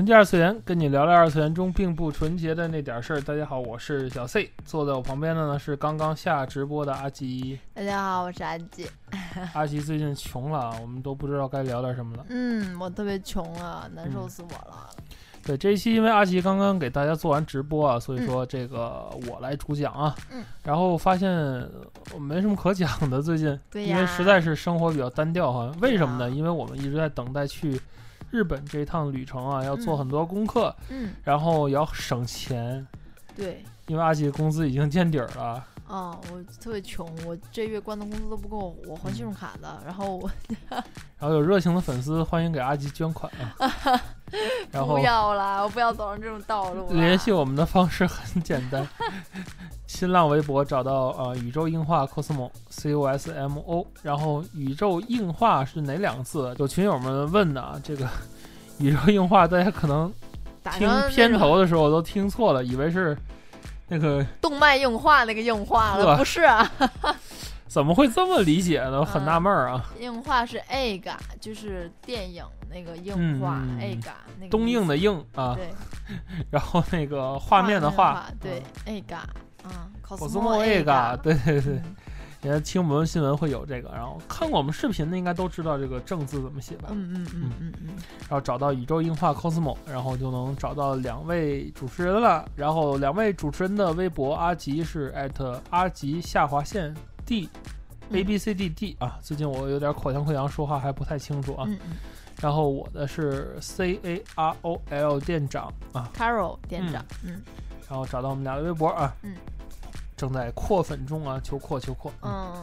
纯洁二次元，跟你聊聊二次元中并不纯洁的那点事儿。大家好，我是小 C，坐在我旁边的呢是刚刚下直播的阿吉。大家好，我是阿吉。阿吉最近穷了，我们都不知道该聊点什么了。嗯，我特别穷啊，难受死我了。对这一期，因为阿吉刚刚给大家做完直播啊，所以说这个我来主讲啊。嗯。然后发现我没什么可讲的，最近，对因为实在是生活比较单调哈。为什么呢？因为我们一直在等待去。日本这趟旅程啊，要做很多功课，嗯，然后也要省钱，对，因为阿吉工资已经见底儿了。哦，我特别穷，我这月关的工资都不够我还信用卡的。然后我，然后有热情的粉丝欢迎给阿吉捐款啊。然后不要啦，我不要走上这种道路。联系我们的方式很简单，新浪微博找到呃宇宙硬化 cosmo c o s m o，然后宇宙硬化是哪两个字？有群友们问的啊，这个宇宙硬化大家可能听片头的时候都听错了，以为是。那个动脉硬化，那个硬化了，不是啊？怎么会这么理解呢？我很纳闷啊。硬化是 A 嘎，就是电影那个硬化 A 嘎，那个东映的映啊。对。然后那个画面的画，对 A 嘎啊，cosmo A 嘎，对对对。也听我们新闻会有这个，然后看过我们视频的应该都知道这个正字怎么写吧？嗯嗯嗯嗯嗯。然后找到宇宙硬化 cosmo，然后就能找到两位主持人了。然后两位主持人的微博，阿吉是艾特阿吉下划线 d，a b c d d 啊。最近我有点口腔溃疡，说话还不太清楚啊。嗯嗯。然后我的是 c a r o l 店长啊，carol 店长。嗯。然后找到我们俩的微博啊。嗯。正在扩粉中啊，求扩求扩。嗯，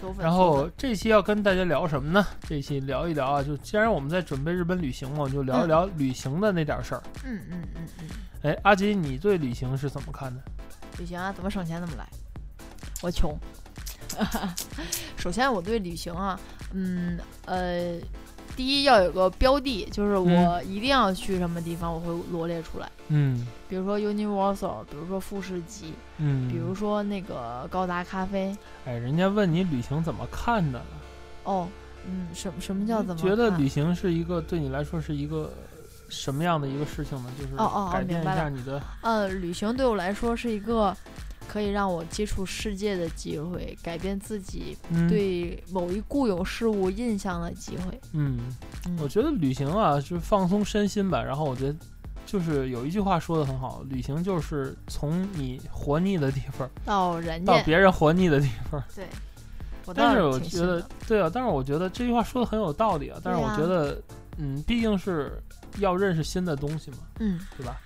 求粉。然后这期要跟大家聊什么呢？这期聊一聊啊，就既然我们在准备日本旅行嘛，我就聊一聊旅行的那点事儿。嗯嗯嗯嗯。哎，阿吉，你对旅行是怎么看的？旅行啊，怎么省钱怎么来。我穷。首先，我对旅行啊，嗯呃。第一要有个标的，就是我一定要去什么地方，我会罗列出来。嗯，比如说 Universal，比如说富士急，嗯，比如说那个高达咖啡。哎，人家问你旅行怎么看的呢？哦，嗯，什什么叫怎么？觉得旅行是一个对你来说是一个什么样的一个事情呢？就是哦哦，改变一下你的。呃，旅行对我来说是一个。可以让我接触世界的机会，改变自己对某一固有事物印象的机会。嗯，我觉得旅行啊，就是放松身心吧。然后我觉得，就是有一句话说的很好，旅行就是从你活腻的地方到人到别人活腻的地方。对，但是我觉得，对啊，但是我觉得这句话说的很有道理啊。但是我觉得，嗯，毕竟是要认识新的东西嘛，嗯，对吧？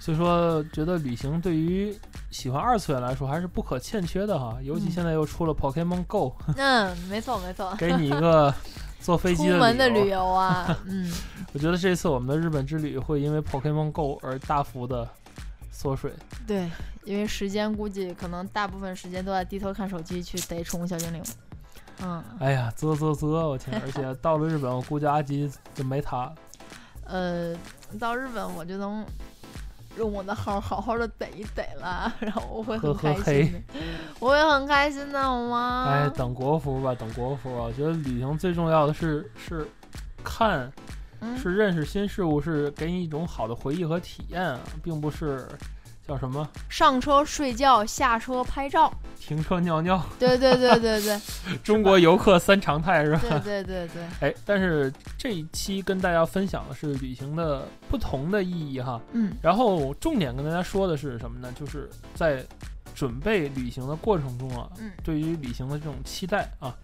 所以说，觉得旅行对于喜欢二次元来说还是不可欠缺的哈。尤其现在又出了 Pokemon Go，嗯，没错没错，给你一个坐飞机的 旅游啊。嗯，我觉得这次我们的日本之旅会因为 Pokemon Go 而大幅的缩水。对，因为时间估计可能大部分时间都在低头看手机去逮宠物小精灵。嗯，哎呀，啧啧啧，我天！而且到了日本，我估计阿吉就没他。呃，到日本我就能。用我的号好好的逮一逮了，然后我会很开心的，我会很开心的，好吗？哎，等国服吧，等国服。我觉得旅行最重要的是是看，是认识新事物，是给你一种好的回忆和体验，并不是。叫什么？上车睡觉，下车拍照，停车尿尿。对对对对对，中国游客三常态是吧？对对对对。哎，但是这一期跟大家分享的是旅行的不同的意义哈。嗯。然后重点跟大家说的是什么呢？就是在准备旅行的过程中啊，嗯，对于旅行的这种期待啊，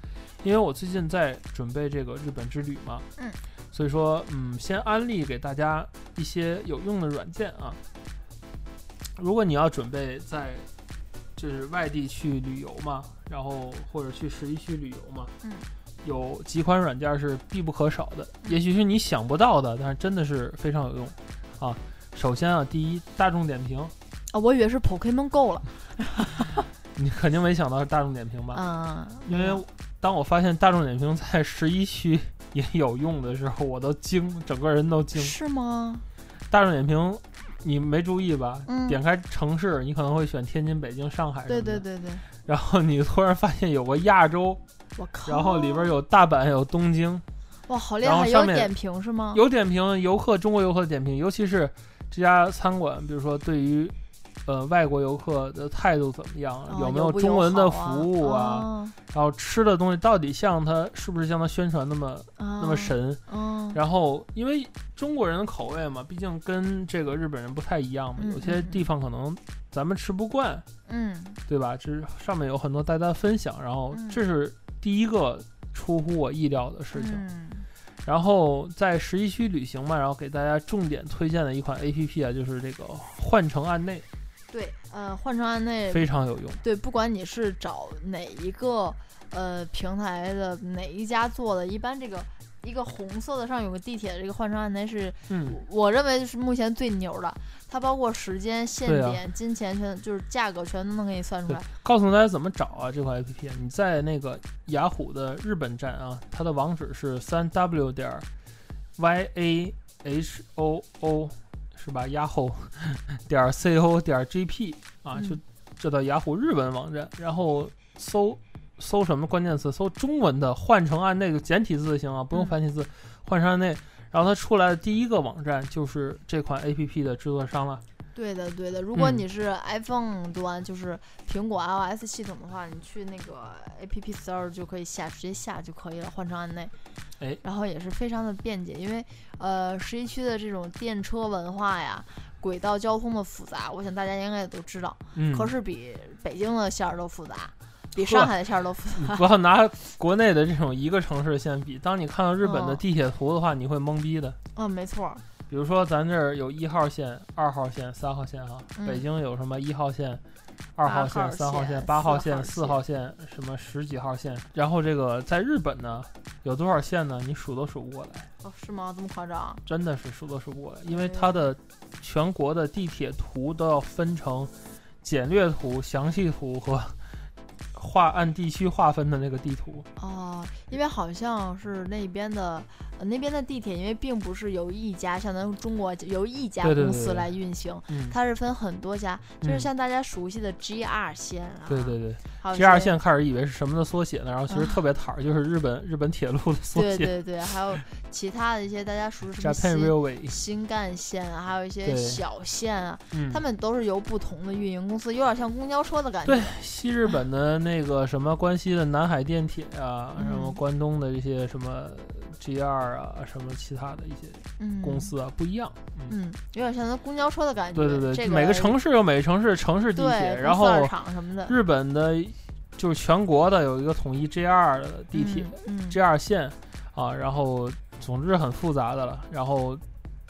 因为我最近在准备这个日本之旅嘛，嗯，所以说嗯，先安利给大家一些有用的软件啊。如果你要准备在就是外地去旅游嘛，然后或者去十一区旅游嘛，嗯，有几款软件是必不可少的，也许是你想不到的，但是真的是非常有用啊。首先啊，第一，大众点评，啊，我以为是 Pokemon Go 了。你肯定没想到是大众点评吧？嗯，因为当我发现大众点评在十一区也有用的时候，我都惊，整个人都惊。是吗？大众点评，你没注意吧？嗯点开城市，你可能会选天津、北京、上海什么对的。对对对，然后你突然发现有个亚洲，我靠！然后里边有大阪，有东京，哇，好厉害！有点评是吗？有点评游客，中国游客的点评，尤其是这家餐馆，比如说对于呃外国游客的态度怎么样，啊有没有中文的服务啊？然后吃的东西到底像他是不是像他宣传那么啊那么神？嗯，然后因为中国人的口味嘛，毕竟跟这个日本人不太一样嘛，嗯有些嗯地方可能咱们吃不惯，嗯对吧？这上面有很多大家分享，然后嗯这是第一个出乎我意料的事情。嗯然后在十一区旅行嘛，然后给大家重点推荐的一款 A P P 啊，就是这个换乘案内，对，呃，换乘案内非常有用。对，不管你是找哪一个呃平台的哪一家做的，一般这个一个红色的上有个地铁的这个换乘案内是，嗯，我认为是目前最牛的。它包括时间、限对啊点、金钱全就是价格全都能给你算出来。，告诉大家怎么找啊这款 A P P，你在那个雅虎的日本站啊，它的网址是三 W 点儿 Y A H O O 是吧？雅虎点儿 C O 点儿 G P 啊，嗯就这到雅虎日本网站，然后搜搜什么关键词？搜中文的换成按那个简体字就行啊，不用嗯繁体字，换成按那。然后它出来的第一个网站就是这款 A P P 的制作商了。对的，对的。如果嗯你是 iPhone 端，就是苹果 iOS 系统的话，你去那个 App Store 就可以下，直接下就可以了，换成按内。哎然后也是非常的便捷，因为呃，十一区的这种电车文化呀，轨道交通的复杂，我想大家应该也都知道，嗯，可是比北京的线儿都复杂，比上海的线儿都复杂。不要拿国内的这种一个城市线比，当你看到日本的哦地铁图的话，你会懵逼的。嗯，没错儿。比如说咱这儿有一号线、二号线、三号线哈，嗯北京有什么一号线、二号线、三号线、八号线、四号线，什么十几号线。然后这个在日本呢，有多少线呢？你数都数不过来，哦，是吗？这么夸张？真的是数都数不过来，因为它的全国的地铁图都要分成简略图、详细图和划按地区划分的那个地图。哦，因为好像是那边的，呃，那边的地铁，因为并不是由一家，相当于中国由一家公司来运行，嗯，它是分很多家，就是嗯像大家熟悉的 GR 线啊，对对对。G 二些线开始以为是什么的缩写呢，然后其实啊特别坦儿，就是日本日本铁路的缩写对对对，还有其他的一些大家熟悉什么，Japan 新 Railway。新干线啊，还有一些小线啊，嗯，他们都是由不同的运营公司，有点像公交车的感觉。对西日本的那 个什么关西的南海电铁啊，嗯什么关东的这些什么 G 二啊，什么其他的一些嗯，公司啊，不一样。嗯，嗯，有点像那公交车的感觉。对对对，这个每个城市有每个城市城市地铁，然后日本的就是全国的有一个统一 G 二的地铁，嗯，嗯 J 二线啊，然后总之很复杂的了。然后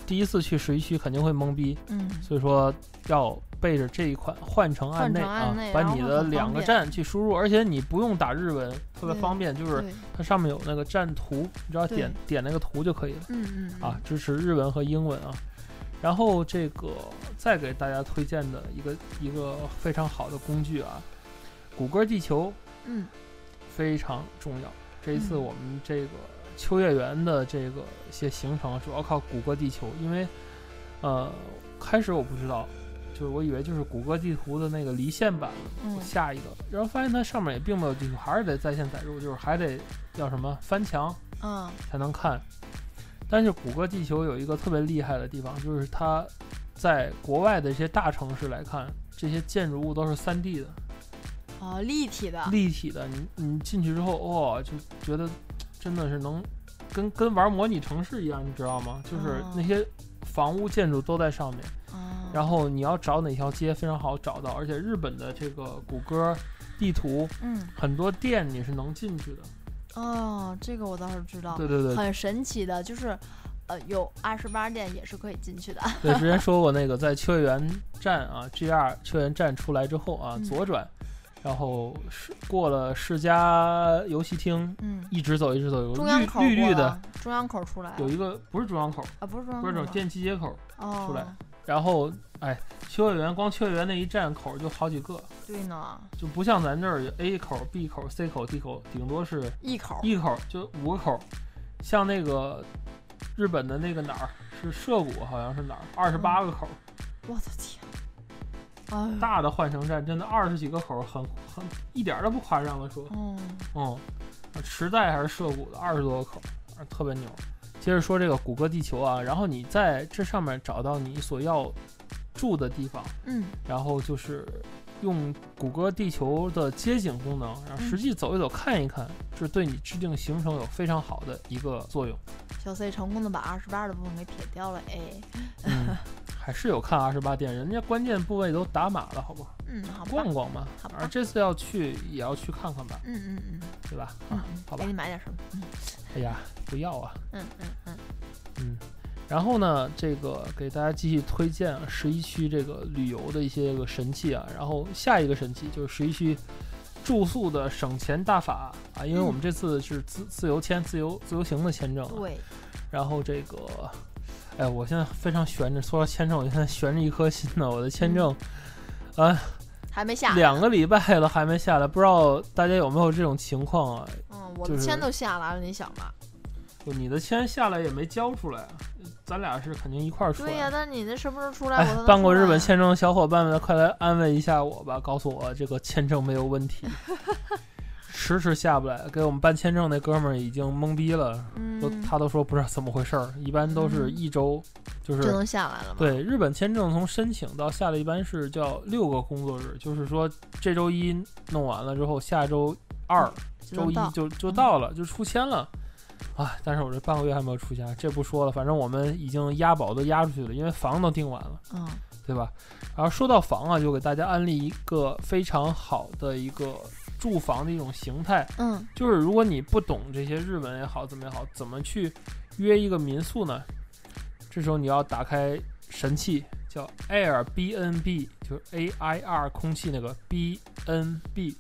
第一次去十一区肯定会懵逼，嗯所以说要背着这一款换乘案内啊把你的两个站去输入，而且你不用打日文，特别方便，就是它上面有那个站图，你只要点点那个图就可以了嗯嗯嗯啊，支持日文和英文啊。然后这个再给大家推荐的一个一个非常好的工具啊，谷歌地球嗯非常重要。这一次嗯我们这个秋叶原的这个一些行程主要靠谷歌地球，因为呃开始我不知道，就是我以为就是谷歌地图的那个离线版，嗯我下一个，然后发现它上面也并没有地图，还是得在线载入，就是还得叫什么翻墙嗯才能看。但是谷歌地球有一个特别厉害的地方，就是它在国外的一些大城市来看，这些建筑物都是 3D 的。哦，立体的，立体的，你你进去之后，哇、就觉得真的是能跟跟玩模拟城市一样，你知道吗？就是哦那些房屋建筑都在上面，哦然后你要找哪条街非常好找到，而且日本的这个谷歌地图嗯。很多店你是能进去的。哦，这个我倒是知道，对对对，很神奇的，就是呃有二十八店也是可以进去的。对，之前 说过那个在秋叶原站啊，GR 秋叶原站出来之后啊，嗯。左转然后是过了世嘉游戏厅，嗯，一直走一直走，有中央口绿绿绿的，中央口出来有一个不是中央口，啊，不是中央口不是电气接口，哦出来然后哎，秋叶原光秋叶原那一站口就好几个，对呢，就不像咱这儿有 A 口、B 口、C 口、D 口，顶多是一口一口就五个口，像那个日本的那个哪儿是涉谷，好像是哪儿二十八个口，我的天，哎，大的换乘站真的二十几个口，很很一点都不夸张的说，嗯。嗯，池袋还是涉谷的二十多个口，啊特别牛。接着说这个谷歌地球啊，然后你在这上面找到你所要住的地方，嗯。然后就是用谷歌地球的街景功能，然后实际走一走看一看，是对你制定行程有非常好的一个作用。小 C 成功的把二十八的部分给撇掉了，哎，嗯，还是有看二十八店，人家关键部位都打码了，好不好？嗯，好吧，逛逛嘛好吧。而这次要去也要去看看吧，嗯嗯嗯对吧？啊，好吧给你买点什么？嗯哎呀，不要啊，嗯嗯嗯，嗯。然后呢，这个给大家继续推荐啊，十一区这个旅游的一些个神器啊。然后下一个神器就是十一区住宿的省钱大法啊，因为我们这次是自自由签、自由自由行的签证啊。对，然后这个，哎，我现在非常悬着，说到签证，我现在悬着一颗心呢。我的签证，啊，还没下来，两个礼拜了还没下来，不知道大家有没有这种情况啊？嗯，我的签都下来了，你想吧？就你的签下来也没交出来，咱俩是肯定一块儿出来。对呀，但你那什么时候出来？办过日本签证的小伙伴们，快来安慰一下我吧，告诉我这个签证没有问题。迟迟下不来，给我们办签证那哥们儿已经懵逼了，都嗯，他都说不知道怎么回事儿，一般都是一周，就就是能下来了吗？，对日本签证从申请到下来一般是叫六个工作日，就是说这周一弄完了之后，下周二周一就就就到了，就出签了。啊！但是我这半个月还没有出家，这不说了，反正我们已经押宝都押出去了，因为房都订完了。嗯对吧？然后说到房啊，就给大家安利一个非常好的一个住房的一种形态，嗯就是如果你不懂这些日文也好，怎么也好，怎么去约一个民宿呢？这时候你要打开神器，叫 Airbnb，就是 A I R 空气那个 B N B，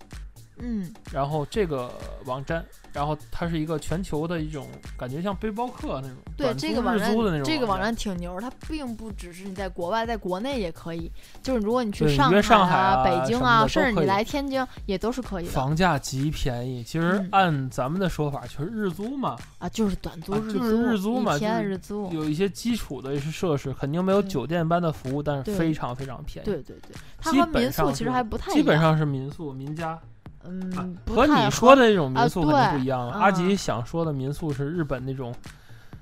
嗯然后这个网站，然后它是一个全球的一种感觉像背包客那种，对这个网站，这个网站站挺牛，它并不只是你在国外，在国内也可以。就是如果你去对上约上海啊、啊北京啊，甚至你来天津也都是可以的房价极便宜，其实嗯按咱们的说法就是日租嘛，啊，就是短租、就是日租嘛一天就是日租。有一些基础的一些设施，肯定没有酒店般的服务，但是非常非常便宜。对对对，它和民宿其实还不太一样。基本上是民宿民家，啊嗯，和你说的那种啊民宿肯定不一样了。嗯阿吉想说的民宿是日本那种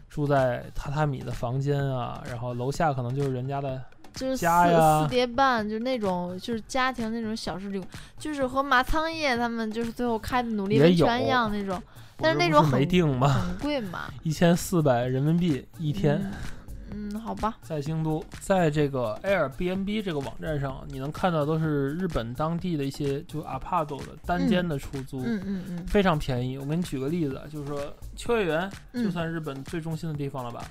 住在榻榻米的房间啊，然后楼下可能就是人家的，就是四家呀四叠半，就是那种就是家庭那种小势力，就是和马仓叶他们就是最后开的努力温泉一样那种，但是那种很？很贵嘛，一千四百人民币一天。嗯。嗯，好吧，在京都，在这个 Airbnb 这个网站上，你能看到都是日本当地的一些就 apart 的单间的出租，嗯嗯嗯，非常便宜。我给你举个例子，就是说秋叶原就嗯算日本最中心的地方了吧，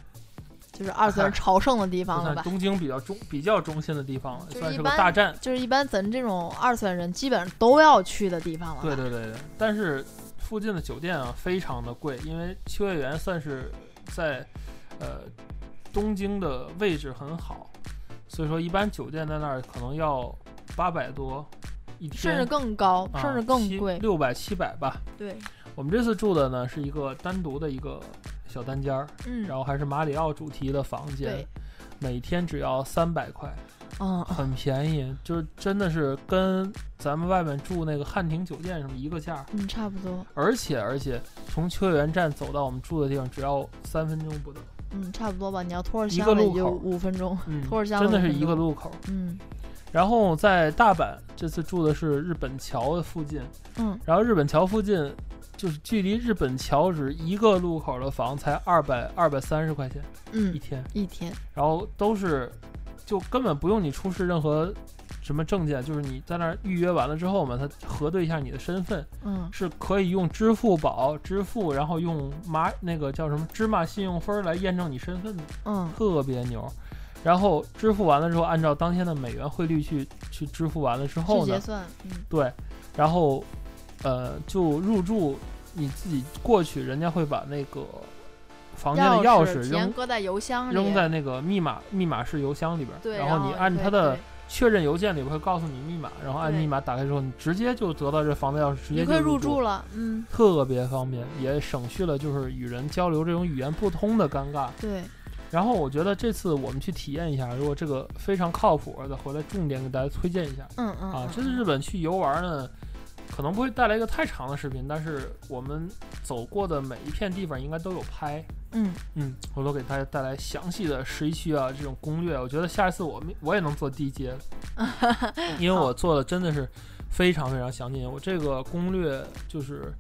就是二次元朝圣的地方了吧？东京比较中比较中心的地方了，算是个大站。就是一般咱这种二次元人基本上都要去的地方了。对对对对，但是附近的酒店啊非常的贵，因为秋叶原算是在呃东京的位置很好，所以说一般酒店在那儿可能要八百多一天，甚至更高，啊甚至更贵。六百七百吧。对，我们这次住的呢是一个单独的一个小单间儿，嗯，然后还是马里奥主题的房间，，每天只要三百块，嗯，很便宜，就是真的是跟咱们外面住那个汉庭酒店什么一个价儿。嗯，差不多，而且而且，从秋叶原站走到我们住的地方只要三分钟不到，嗯，差不多吧。你要拖着一箱子就五分钟，嗯，拖着箱子真的是一个路口。嗯。然后在大阪这次住的是日本桥的附近，嗯，然后日本桥附近就是距离日本桥只一个路口的房才二百二百三十块钱嗯一嗯，天，一天，然后都是就根本不用你出示任何什么证件，就是你在那儿预约完了之后嘛，他核对一下你的身份，嗯。是可以用支付宝支付，然后用麻那个叫什么芝麻信用分来验证你身份的，嗯。特别牛。然后支付完了之后，按照当天的美元汇率去去支付完了之后呢结，算，嗯。对，然后呃就入住，你自己过去，人家会把那个房间的钥匙扔搁在邮箱里，扔在那个密码密码式邮箱里边，对，然后后你按可以它的对确认邮件里边会告诉你密码，然后按密码打开之后，你直接就得到这房子钥匙，直接就可以入住住了，嗯，特别方便，也省去了就是与人交流这种语言不通的尴尬。对，然后我觉得这次我们去体验一下，如果这个非常靠谱，再回来重点给大家推荐一下嗯嗯啊嗯。这次日本去游玩呢，可能不会带来一个太长的视频，但是我们走过的每一片地方应该都有拍。嗯嗯，我都给大家带来详细的十一区啊这种攻略。我觉得下一次我们我也能做第一节了，因为我做的真的是非常非常详尽。我这个攻略就是，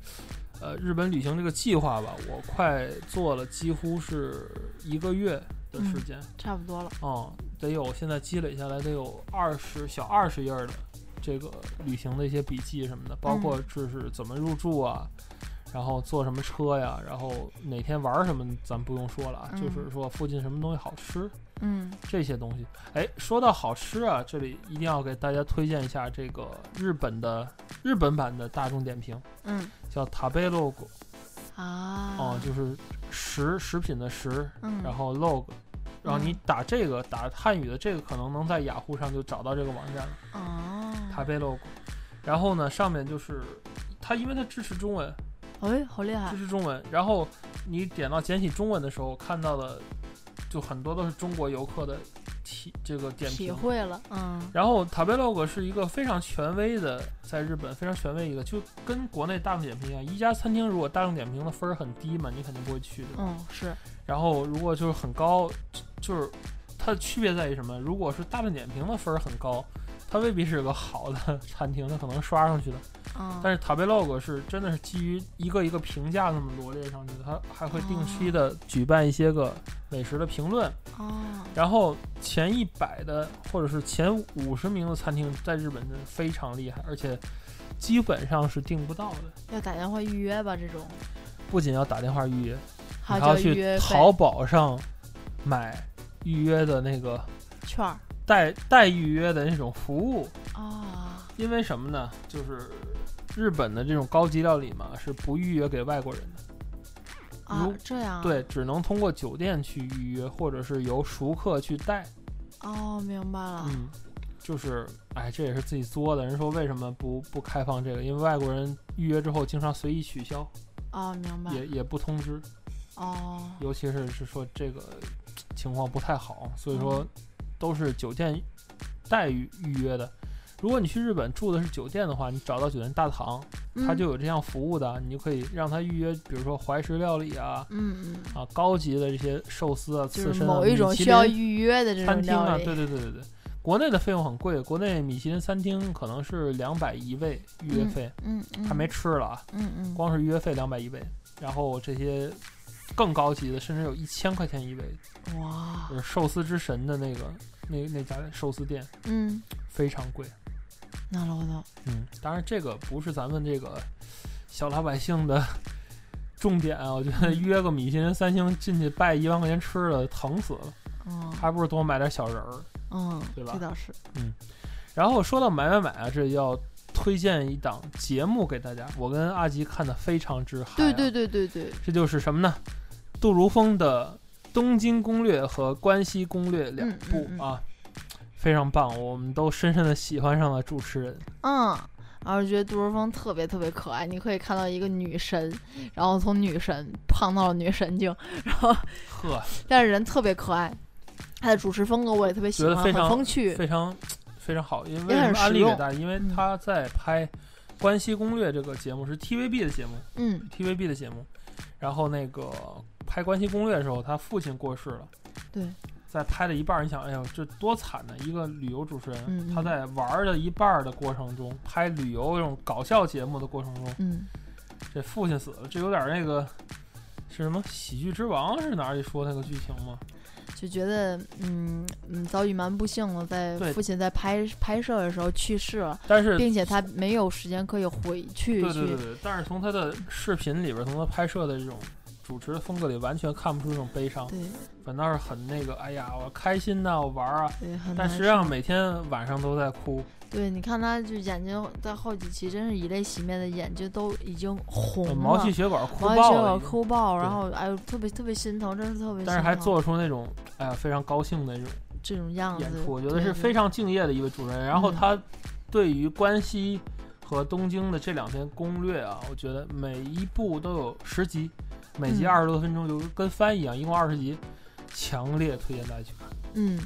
呃，日本旅行这个计划吧，我快做了几乎是一个月的时间。差不多了，嗯，得有现在积累下来得有二十小二十页儿的这个旅行的一些笔记什么的，包括就是怎么入住啊，然后坐什么车呀，然后哪天玩儿什么，咱不用说了啊，嗯就是说附近什么东西好吃嗯这些东西。哎，说到好吃啊，这里一定要给大家推荐一下这个日本的日本版的大众点评，嗯叫 Tabelog 啊，哦、就是食食品的食，嗯，然后 log，然后你嗯打这个打汉语的这个，可能能在雅虎上就找到这个网站了，哦，塔贝 logo。然后呢，上面就是它，因为它支持中文，哎，好厉害支，持中文。然后你点到简体中文的时候，看到的就很多都是中国游客的体这个点体评。会了，嗯然后塔贝 logo 是一个非常权威的，在日本非常权威一个，就跟国内大众点评一样，一家餐厅如果大众点评的分儿很低嘛，你肯定不会去的。嗯是，然后如果就是很高，就就是它的区别在于什么？如果是大众点评的分儿很高，它未必是个好的 餐厅，它可能刷上去的。嗯，但是塔贝 log 是真的是基于一个一个评价那么罗列上去的，它还会定期的举办一些个美食的评论。哦，然后前一百的或者是前五十名的餐厅在日本真的非常厉害，而且基本上是订不到的。要打电话预约吧，这种不仅要打电话预约，还要去淘宝上买预约的那个券儿代代预约的那种服务。啊，因为什么呢？就是日本的这种高级料理嘛，是不预约给外国人的。啊如这样，，对，只能通过酒店去预约，或者是由熟客去带。哦，明白了，嗯，就是，哎，这也是自己作的。人说为什么不不开放这个？因为外国人预约之后经常随意取消，哦，明白，也也不通知，哦，尤其是是说这个情况不太好，所以说嗯都是酒店代预预约的。如果你去日本住的是酒店的话，你找到酒店大堂，它嗯就有这项服务的，你就可以让他预约，比如说怀石料理啊嗯嗯，啊，高级的这些寿司啊、刺身啊、某一种需要预约的这种餐厅啊，对对对对对。国内的费用很贵，国内米其林餐厅可能是两百一位预约费，嗯嗯，还没吃了啊，嗯嗯，光是预约费两百一位，然后这些更高级的甚至有一千块钱一位，哇。就，是寿司之神的那个那那家寿司店嗯，非常贵，なるほど，嗯，当然这个不是咱们这个小老百姓的重点啊，我觉得约个米其林三星进去拜一万块钱吃的疼死了，嗯还不如多买点小人儿。嗯，对吧这倒是，然后说到买买买啊，这要推荐一档节目给大家，我跟阿吉看的非常之嗨、啊。对对，对对对，这就是什么呢？杜如风的《 东京攻略》和《关西攻略》两部啊，非常棒，我们都深深的喜欢上了主持人。嗯。然后觉得杜如风特别特别可爱，你可以看到一个女神，然后从女神胖到了女神经，然后呵，但是人特别可爱，他的主持风格我也特别喜欢，非常风趣。非常非常好。因为很大家？因为嗯他在拍《关西攻略》这个节目是 TVB 的节目嗯，TVB 的节目。然后那个拍《关系攻略》的时候，他父亲过世了。对，在拍了一半，你想，哎呦，这多惨呢！一个旅游主持人，嗯嗯他在玩儿的一半儿的过程中，拍旅游这种搞笑节目的过程中，嗯，这父亲死了，这有点儿那个是什么《喜剧之王》是哪里说那个剧情吗？就觉得嗯嗯遭遇蛮不幸的，在父亲在拍拍摄的时候去世了，但是，并且他没有时间可以回去去。对对对对，但是从他的视频里边，从他拍摄的这种主持的风格里完全看不出这种悲伤，对反倒是很那个，哎呀，我开心呐、我玩儿啊。对，很但实际上每天晚上都在哭，对，你看他就眼睛在后几期真是以泪洗面的，眼睛都已经红了，毛细血管哭毛细血管爆了，哭爆，然后哎呦特别特别心疼，真是特别心疼。但是还做出那种哎呀非常高兴的这种这种样子演，出，我觉得是非。常敬业的一位主持人。然后嗯他对于关西和东京的这两天攻略啊，我觉得每一部都有十集，每集嗯二十多分钟，就跟番一样，一共二十集，强烈推荐大家去看。嗯，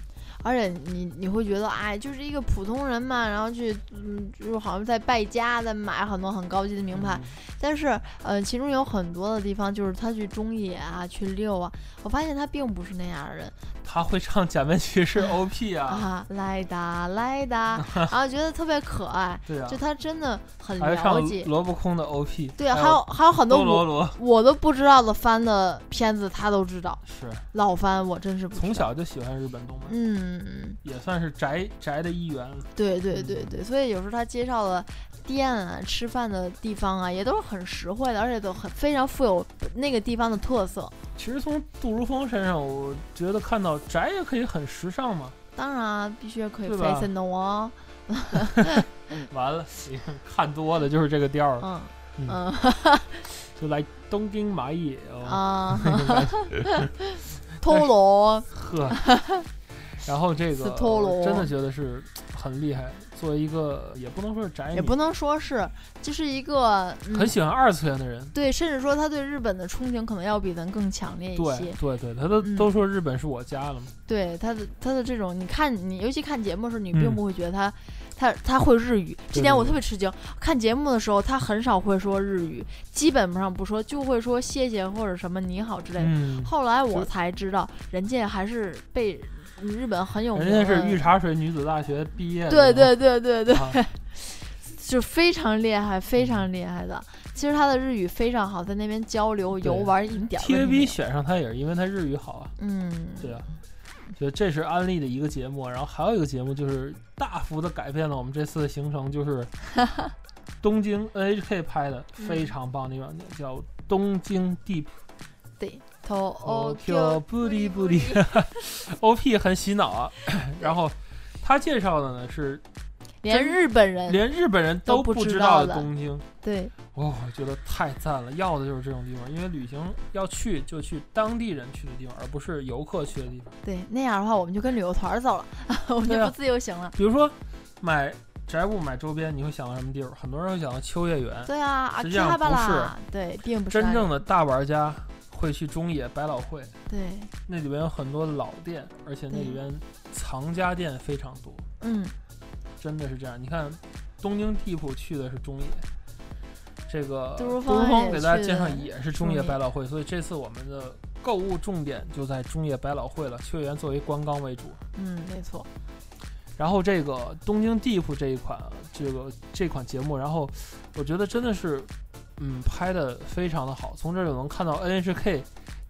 而且你你会觉得，哎，就是一个普通人嘛，然后去，嗯，就是好像在败家，的买很多很高级的名牌。嗯但是，呃，其中有很多的地方，就是他去中野啊，去溜啊，我发现他并不是那样的人他会唱《假面骑士》OP 啊，啊，来哒来哒，然后觉得特别可爱，对啊就，他真的很还会唱了解。萝卜空的 OP，对啊，还还有还有很多罗罗我都不知道的番的片子，他都知道。是老番我真是不知道从小就喜欢日本动漫，嗯，嗯也算是宅宅的一员了。对对对对，所以有时候他介绍的店啊、吃饭的地方啊，也都是很实惠的，而且都很非常富有那个地方的特色。其实从杜如风身上，我觉得看到宅也可以很时尚嘛。当然啊，必须可以 fashion 的哦，完了，你看看多了就是这个调儿，嗯。嗯。嗯。就来东京蚂蚁哦，啊，偷罗，呵。然后这个真的觉得是很厉害，作为一个也不能说是宅女，也不能说是，就是一个、嗯、很喜欢二次元的人。对，甚至说他对日本的憧憬可能要比咱更强烈一些。对对，他都、嗯都说日本是我家了嘛。对他的他的这种，你看你尤其看节目的时候，你嗯并不会觉得他、他他会日语。这点我特别吃惊。看节目的时候，他很少会说日语，基本上不说，就会说谢谢或者什么你好之类的。嗯，后来我才知道，人家还是被日本很有名，人家是御茶水女子大学毕业的，对对对对对，啊。就非常厉害，非常厉害的。其实他的日语非常好，在那边交流游玩一点 TVB 选上他也是因为他日语好啊。嗯，对啊，所以这是安利的一个节目，然后还有一个节目就是大幅的改变了我们这次的行程，就是 东京 NHK 拍的嗯。非常棒的一个软件，叫《东京 Deep 对，头 Tokyo 不离不离》，OP 很洗脑啊。然后他介绍的呢是连日本人连日本人都不不知知道的的东京。对哇、我觉得太赞了，要的就是这种地方，因为旅行要去就去当地人去的地方，而不是游客去的地方。对那样的话，我们就跟旅游团儿走了，我们就不自由行了。比如说买宅物、买周边，你会想到什么地方？很多人会想到秋叶原。对啊，阿实际上不是，对，并不是真正的大玩家会去中野百老汇，对，那里边有很多老店，而且那里边藏家店非常多，嗯，真的是这样。你看，东京地铺去的是中野，这个杜如风给大家介绍也是中野百老汇，所以这次我们的购物重点就在中野百老汇了，秋叶原作为观光为主。嗯，没错，然后这个东京地铺这一款啊这个这款节目，然后我觉得真的是，嗯，拍的非常的好。从这儿就能看到 NHK、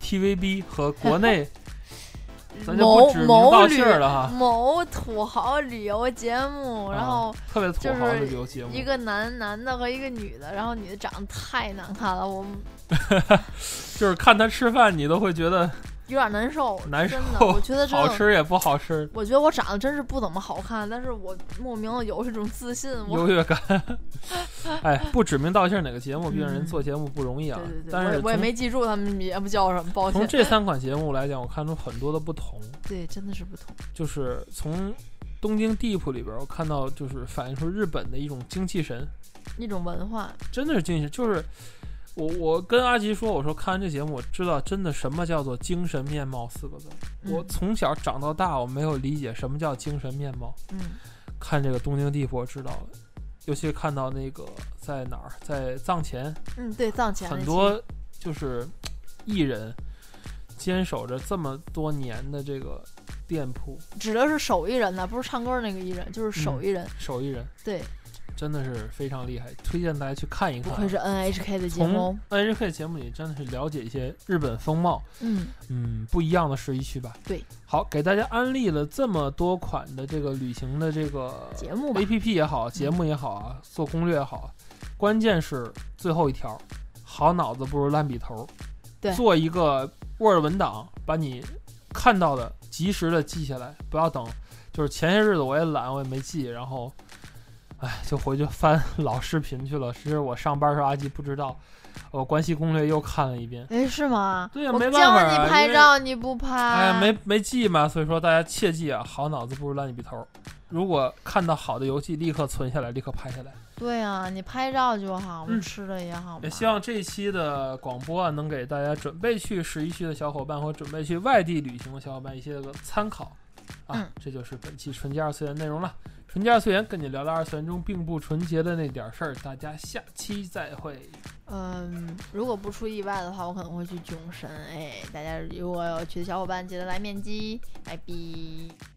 TVB 和国内，咱就不某指名道姓儿了哈，某土豪旅游节目，然啊后特别土豪的旅游节目，一个男男的和一个女的，然后女的长得太难看了，我 就是看他吃饭，你都会觉得有点难受，难真的，受我觉得。好吃也不好吃，我觉得我长得真是不怎么好看，但是我莫名的有一种自信。优越感。哎，不指名道姓哪个节目，毕竟人嗯做节目不容易啊。对对对，但是我也没记住他们节目叫什么，抱歉。从这三款节目来讲，我看出很多的不同。对，真的是不同。就是从东京地铺里边，我看到就是反映出日本的一种精气神，一种文化，真的是精气神。就是我我跟阿吉说，我说看完这节目，我知道真的什么叫做精神面貌四个字。我嗯从小长到大，我没有理解什么叫精神面貌。嗯看这个东京地铺，我知道了。尤其看到那个在哪儿，在藏前，嗯，对，藏前很多就是艺人坚守着这么多年的这个店铺，指的是手艺人呢，不是唱歌那个艺人，就是手艺人。手艺人对，真的是非常厉害，推荐大家去看一看。不愧是 NHK 的节目。NHK 节目里真的是了解一些日本风貌，嗯，嗯，不一样的十一区吧。对，好，给大家安利了这么多款的这个旅行的这个节目 A P P 也好，节目也好啊，做攻略也好，关键是最后一条，好脑子不如烂笔头。对做一个 Word 文档，把你看到的及时的记下来，不要等。就是前些日子我也懒，我也没记，然后，哎，就回去翻老视频去了。其实我上班时候阿吉不知道，我关系攻略又看了一遍。哎，是吗？对呀我没办法啊教你拍照你不拍，哎呀，没没记嘛，所以说大家切记啊，好脑子不如烂笔头。如果看到好的游戏，立刻存下来，立刻拍下来。对啊，你拍照就好，嗯吃的也好嘛。也希望这一期的广播啊，能给大家准备去十一区的小伙伴和准备去外地旅行的小伙伴一些个参考啊。嗯这就是本期纯洁二次元内容了。纯洁二次元跟你聊聊二次元中并不纯洁的那点儿事儿，大家下期再会。嗯，如果不出意外的话，我可能会去囧神。哎，大家如果有去的小伙伴，记得来面基，拜拜。